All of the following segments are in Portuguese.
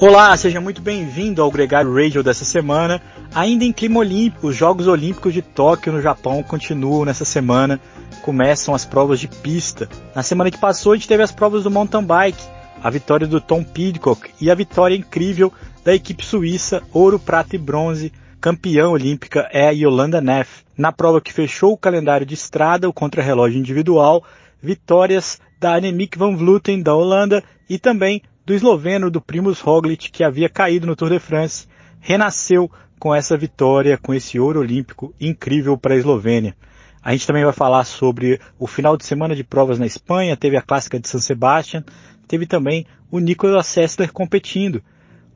Olá, seja muito bem-vindo ao Gregário Radio dessa semana. Ainda em clima olímpico, os Jogos Olímpicos de Tóquio no Japão continuam nessa semana. Começam as provas de pista. Na semana que passou, a gente teve as provas do mountain bike, a vitória do Tom Pidcock e a vitória incrível da equipe suíça, ouro, prata e bronze. Campeã olímpica é a Yolanda Neff. Na prova que fechou o calendário de estrada, o contrarrelógio individual, vitórias da Annemiek van Vleuten da Holanda e também do esloveno do Primus Roglic, que havia caído no Tour de France, renasceu com essa vitória, com esse ouro olímpico incrível para a Eslovênia. A gente também vai falar sobre o final de semana de provas na Espanha, teve a clássica de San Sebastian, teve também o Nicolas Sessler competindo.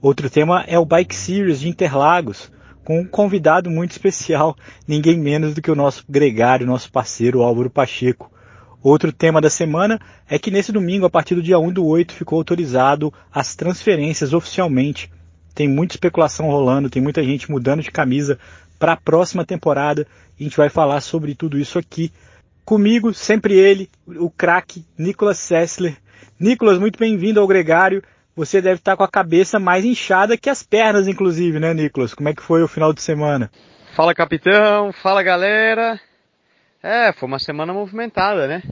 Outro tema é o Bike Series de Interlagos, com um convidado muito especial, ninguém menos do que o nosso gregário, nosso parceiro Álvaro Pacheco. Outro tema da semana é que nesse domingo, a partir do dia 1 do 8, ficou autorizado as transferências oficialmente. Tem muita especulação rolando, tem muita gente mudando de camisa para a próxima temporada. A gente vai falar sobre tudo isso aqui. Comigo, sempre ele, o craque Nicolas Sessler. Nicolas, muito bem-vindo ao Gregário. Você deve estar com a cabeça mais inchada que as pernas, inclusive, né, Nicolas? Como é que foi o final de semana? Fala, capitão. Fala, galera. É, foi uma semana movimentada, né?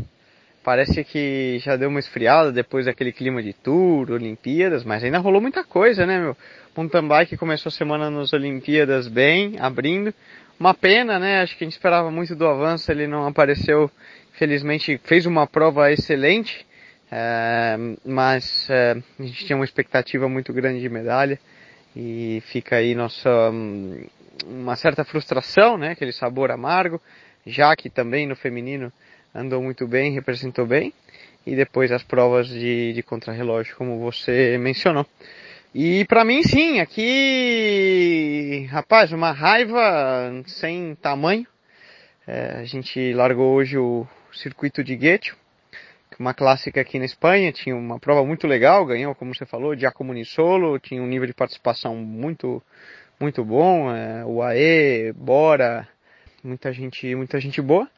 Parece que já deu uma esfriada depois daquele clima de tour, Olimpíadas, mas ainda rolou muita coisa, né, meu? Mountain Bike começou a semana nas Olimpíadas bem, abrindo. Uma pena, né? Acho que a gente esperava muito do avanço, ele não apareceu. Felizmente fez uma prova excelente, é, mas é, a gente tinha uma expectativa muito grande de medalha e fica aí nossa hum, uma certa frustração, né? Aquele sabor amargo. Jaque também no feminino andou muito bem, representou bem. E depois as provas de, de contrarrelógio, como você mencionou. E para mim sim, aqui, rapaz, uma raiva sem tamanho. É, a gente largou hoje o circuito de Gueto, uma clássica aqui na Espanha, tinha uma prova muito legal, ganhou, como você falou, Giacomo Solo, tinha um nível de participação muito, muito bom, é, o AE, Bora, muita gente, muita gente boa,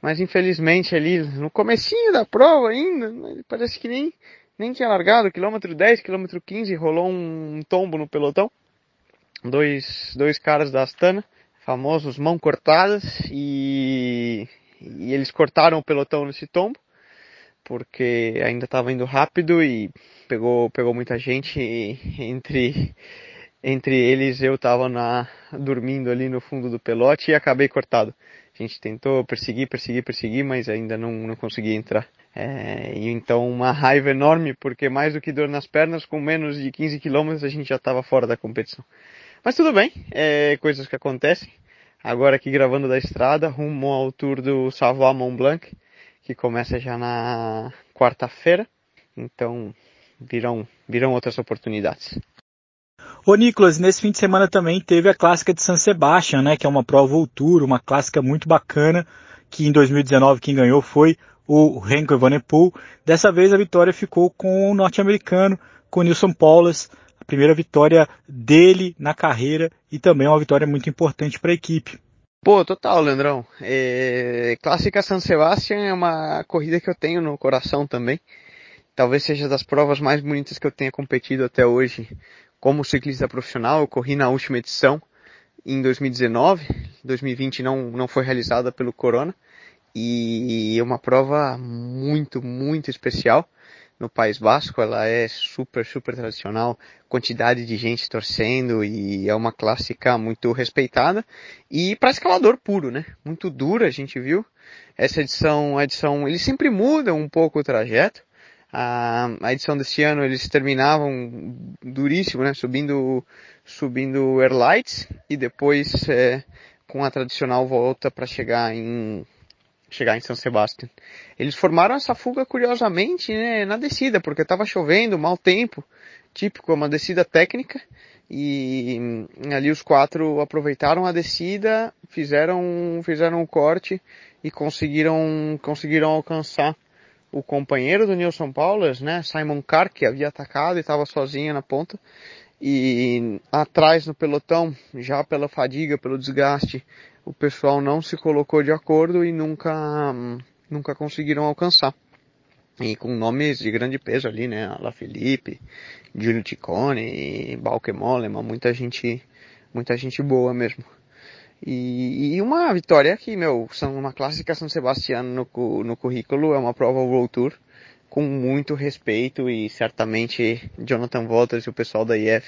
mas infelizmente ali no comecinho da prova ainda, parece que nem, nem tinha largado, quilômetro 10, quilômetro 15, rolou um tombo no pelotão, dois, dois caras da Astana, famosos mão cortadas, e, e eles cortaram o pelotão nesse tombo, porque ainda estava indo rápido e pegou, pegou muita gente entre entre eles eu estava na dormindo ali no fundo do pelote e acabei cortado. A gente tentou perseguir, perseguir, perseguir, mas ainda não, não consegui entrar. É, e então uma raiva enorme, porque mais do que dor nas pernas, com menos de 15 quilômetros a gente já estava fora da competição. Mas tudo bem, é coisas que acontecem. Agora aqui gravando da estrada, rumo ao tour do Savoie Mont Blanc, que começa já na quarta-feira. Então virão, virão outras oportunidades. Ô Nicolas, nesse fim de semana também teve a clássica de San Sebastian, né, que é uma prova Tour, uma clássica muito bacana, que em 2019 quem ganhou foi o Renko Evenepoel. Dessa vez a vitória ficou com o norte-americano, com o Nilson Paulus, a primeira vitória dele na carreira e também uma vitória muito importante para a equipe. Pô, total, Leandrão. É... Clássica San Sebastian é uma corrida que eu tenho no coração também. Talvez seja das provas mais bonitas que eu tenha competido até hoje como ciclista profissional, eu corri na última edição em 2019, 2020 não, não foi realizada pelo Corona, e é uma prova muito, muito especial no País Basco, ela é super, super tradicional, quantidade de gente torcendo e é uma clássica muito respeitada. E para escalador puro, né? Muito dura, a gente viu. Essa edição, a edição, eles sempre mudam um pouco o trajeto, a, a edição desse ano eles terminavam duríssimo, né? Subindo, subindo Airlights e depois é, com a tradicional volta para chegar em chegar em São Sebastião. Eles formaram essa fuga curiosamente né, na descida, porque estava chovendo, mau tempo, típico, uma descida técnica, e ali os quatro aproveitaram a descida, fizeram, fizeram um corte e conseguiram, conseguiram alcançar o companheiro do Nilson Paulus, né, Simon Carr, que havia atacado e estava sozinho na ponta. E atrás no pelotão, já pela fadiga, pelo desgaste, o pessoal não se colocou de acordo e nunca, nunca conseguiram alcançar. e com nomes de grande peso ali, né? Ala Felipe, Giulio Ticone, Balke Mollema, muita gente, muita gente boa mesmo. E, e, uma vitória que, meu, são uma clássica São Sebastião no, no currículo, é uma prova World Tour, com muito respeito e certamente Jonathan Walters e o pessoal da IF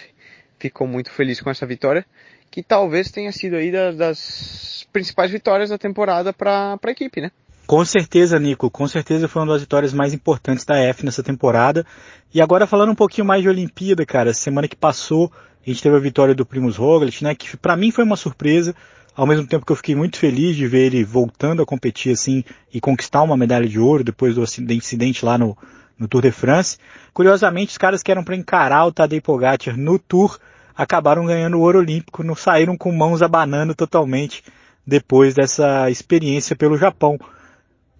ficou muito feliz com essa vitória, que talvez tenha sido aí das, das principais vitórias da temporada para a equipe, né? Com certeza, Nico, com certeza foi uma das vitórias mais importantes da F nessa temporada. E agora falando um pouquinho mais de Olimpíada, cara, semana que passou, a gente teve a vitória do Primus Roglic, né, que para mim foi uma surpresa, ao mesmo tempo que eu fiquei muito feliz de ver ele voltando a competir assim e conquistar uma medalha de ouro depois do incidente lá no, no Tour de France. Curiosamente, os caras que eram para encarar o Tadej Pogacar no Tour acabaram ganhando o ouro olímpico, não saíram com mãos abanando totalmente depois dessa experiência pelo Japão.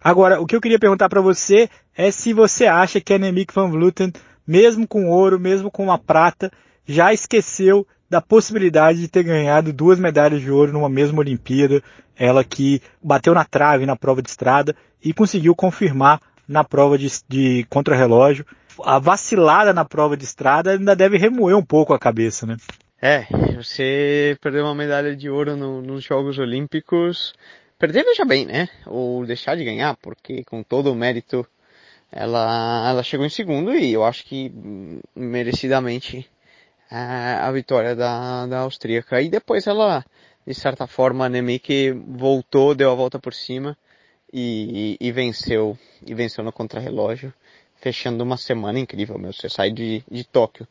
Agora, o que eu queria perguntar para você é se você acha que a Nemik van Vleuten, mesmo com ouro, mesmo com uma prata, já esqueceu da possibilidade de ter ganhado duas medalhas de ouro numa mesma Olimpíada, ela que bateu na trave na prova de estrada e conseguiu confirmar na prova de, de contrarrelógio. A vacilada na prova de estrada ainda deve remoer um pouco a cabeça, né? É, você perdeu uma medalha de ouro no, nos Jogos Olímpicos perder veja bem, né? Ou deixar de ganhar, porque com todo o mérito ela, ela chegou em segundo e eu acho que merecidamente é, a vitória da, da austríaca. E depois ela, de certa forma, a Nemik voltou, deu a volta por cima e, e, e venceu, e venceu no contrarrelógio, fechando uma semana incrível, meu. Você sai de, de Tóquio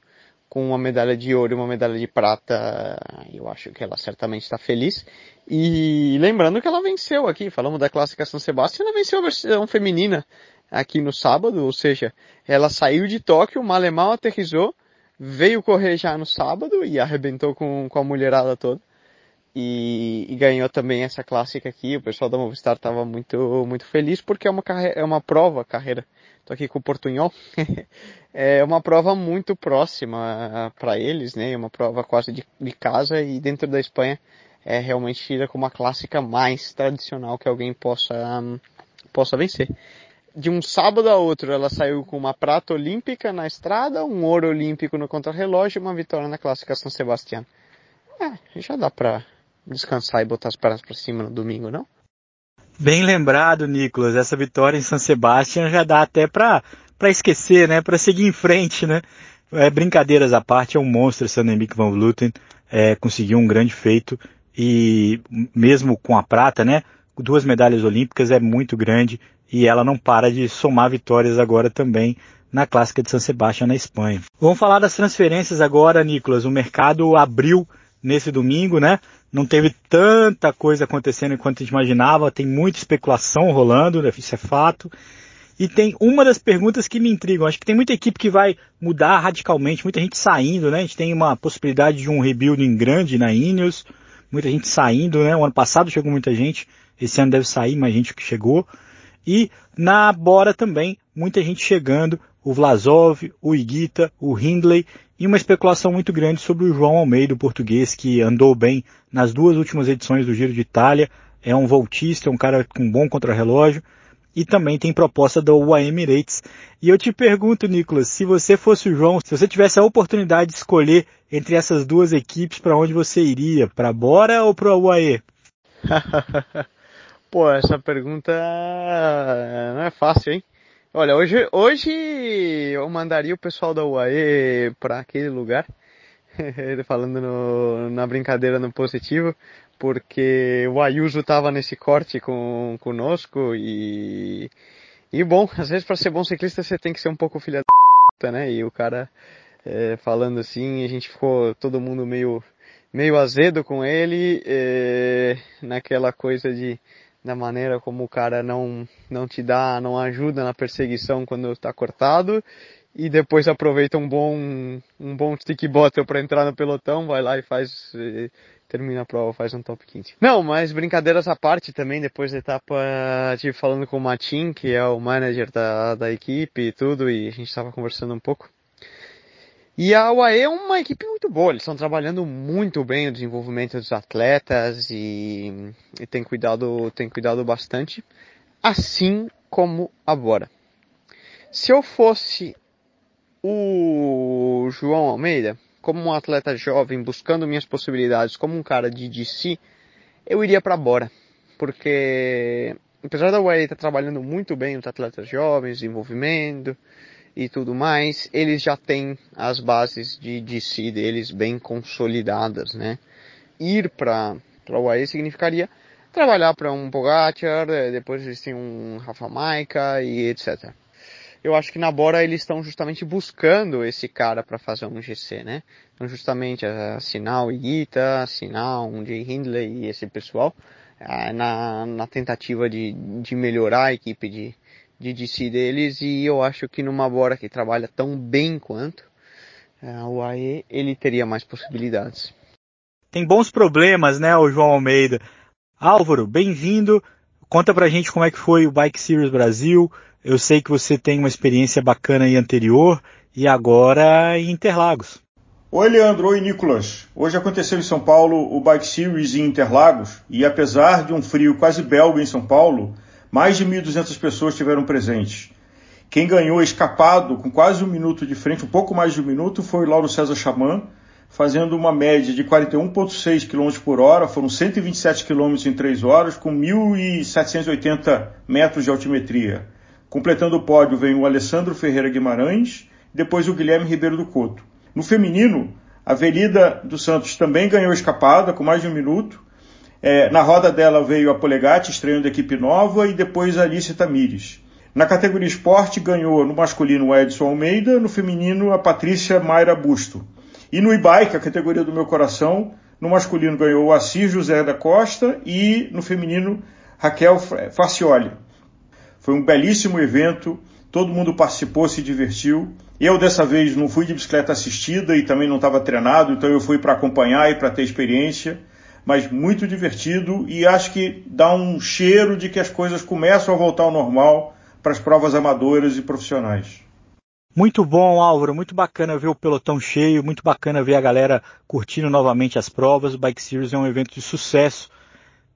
com uma medalha de ouro e uma medalha de prata, eu acho que ela certamente está feliz. E lembrando que ela venceu aqui, falamos da clássica São Sebastião, ela venceu a versão feminina aqui no sábado, ou seja, ela saiu de Tóquio, mal aterrizou, veio correr já no sábado e arrebentou com, com a mulherada toda. E, e, ganhou também essa clássica aqui. O pessoal da Movistar estava muito, muito feliz porque é uma, é uma prova, carreira Tô aqui com o Portunhol. é uma prova muito próxima para eles, né? É uma prova quase de, de casa e dentro da Espanha é realmente tida como a clássica mais tradicional que alguém possa, um, possa vencer. De um sábado a outro, ela saiu com uma prata olímpica na estrada, um ouro olímpico no contrarrelógio e uma vitória na clássica São Sebastião. É, já dá pra descansar e botar as pernas para cima no domingo, não? Bem lembrado, Nicolas. Essa vitória em San Sebastián já dá até para esquecer, né? Para seguir em frente, né? É, brincadeiras à parte, é um monstro esse Annemiek van Vleuten. É, conseguiu um grande feito e mesmo com a prata, né? Duas medalhas olímpicas é muito grande e ela não para de somar vitórias agora também na clássica de San Sebastián na Espanha. Vamos falar das transferências agora, Nicolas. O mercado abriu nesse domingo, né? Não teve tanta coisa acontecendo enquanto a gente imaginava, tem muita especulação rolando, né? isso é fato. E tem uma das perguntas que me intrigam. Acho que tem muita equipe que vai mudar radicalmente, muita gente saindo, né? A gente tem uma possibilidade de um rebuilding grande na Ineos, muita gente saindo, né? O ano passado chegou muita gente, esse ano deve sair mais gente que chegou. E na Bora também, muita gente chegando, o Vlasov, o Iguita, o Hindley e uma especulação muito grande sobre o João Almeida, o português, que andou bem nas duas últimas edições do Giro de Itália, é um voltista, é um cara com bom contrarrelógio, e também tem proposta da UAE Emirates. E eu te pergunto, Nicolas, se você fosse o João, se você tivesse a oportunidade de escolher entre essas duas equipes, para onde você iria? Para Bora ou para a UAE? Pô, essa pergunta não é fácil, hein? Olha, hoje, hoje eu mandaria o pessoal da UAE para aquele lugar, falando no, na brincadeira no positivo, porque o Ayuso estava nesse corte com conosco e e bom, às vezes para ser bom ciclista você tem que ser um pouco filha da né? E o cara é, falando assim, a gente ficou todo mundo meio meio azedo com ele, é, naquela coisa de da maneira como o cara não, não te dá, não ajuda na perseguição quando está cortado e depois aproveita um bom um bom stick bottle para entrar no pelotão, vai lá e faz termina a prova, faz um top 15. Não, mas brincadeiras à parte também, depois da etapa, tive falando com o Matin, que é o manager da, da equipe e tudo, e a gente estava conversando um pouco. E a UAE é uma equipe muito boa, eles estão trabalhando muito bem o desenvolvimento dos atletas e, e tem cuidado, tem cuidado bastante, assim como a Bora. Se eu fosse o João Almeida, como um atleta jovem buscando minhas possibilidades, como um cara de DC, eu iria para Bora. Porque apesar da UAE estar tá trabalhando muito bem os atletas jovens, desenvolvimento e tudo mais, eles já têm as bases de DC deles bem consolidadas, né? Ir para a UAE significaria trabalhar para um Pogacar, eh, depois eles têm um Rafa Maica e etc. Eu acho que na Bora eles estão justamente buscando esse cara para fazer um GC, né? Então justamente assinar o Iguita, assinar um Jay Hindley e esse pessoal, eh, na, na tentativa de, de melhorar a equipe de, de DC deles e eu acho que numa Bora que trabalha tão bem quanto eh, o AE, ele teria mais possibilidades. Tem bons problemas, né, o João Almeida. Álvaro, bem-vindo. Conta pra gente como é que foi o Bike Series Brasil. Eu sei que você tem uma experiência bacana aí anterior e agora em Interlagos. Oi, Leandro. Oi, Nicolas. Hoje aconteceu em São Paulo o Bike Series em Interlagos e apesar de um frio quase belga em São Paulo, mais de 1.200 pessoas estiveram presentes. Quem ganhou escapado com quase um minuto de frente, um pouco mais de um minuto, foi Lauro César Chaman, fazendo uma média de 41,6 km por hora, foram 127 km em 3 horas, com 1.780 metros de altimetria. Completando o pódio vem o Alessandro Ferreira Guimarães, depois o Guilherme Ribeiro do Couto. No feminino, a Avenida dos Santos também ganhou escapada, com mais de um minuto. É, na roda dela veio a Polegatti, estreando a equipe nova, e depois a Alice Tamires. Na categoria esporte, ganhou no masculino o Edson Almeida, no feminino a Patrícia Mayra Busto. E no e-bike, a categoria do meu coração, no masculino ganhou o Assis José da Costa e no feminino Raquel Facioli. Foi um belíssimo evento, todo mundo participou, se divertiu. Eu dessa vez não fui de bicicleta assistida e também não estava treinado, então eu fui para acompanhar e para ter experiência, mas muito divertido e acho que dá um cheiro de que as coisas começam a voltar ao normal para as provas amadoras e profissionais. Muito bom, Álvaro. Muito bacana ver o pelotão cheio, muito bacana ver a galera curtindo novamente as provas. O Bike Series é um evento de sucesso.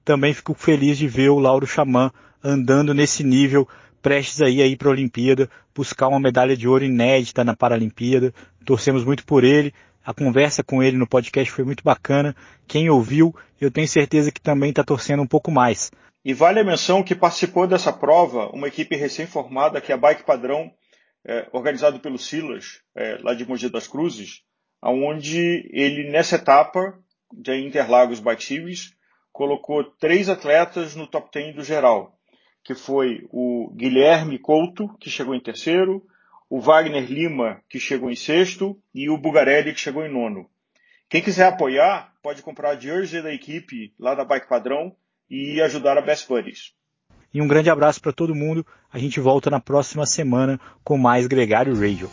Também fico feliz de ver o Lauro Xamã andando nesse nível, prestes aí a ir para a Olimpíada, buscar uma medalha de ouro inédita na Paralimpíada. Torcemos muito por ele. A conversa com ele no podcast foi muito bacana. Quem ouviu, eu tenho certeza que também está torcendo um pouco mais. E vale a menção que participou dessa prova uma equipe recém-formada que é a Bike Padrão, é, organizado pelo Silas, é, lá de Mogi das Cruzes, onde ele, nessa etapa de Interlagos Bike Series, colocou três atletas no top 10 do geral, que foi o Guilherme Couto, que chegou em terceiro, o Wagner Lima, que chegou em sexto, e o Bugarelli, que chegou em nono. Quem quiser apoiar, pode comprar a jersey da equipe lá da Bike Padrão e ajudar a Best Buddies. E um grande abraço para todo mundo. A gente volta na próxima semana com mais Gregário Radio.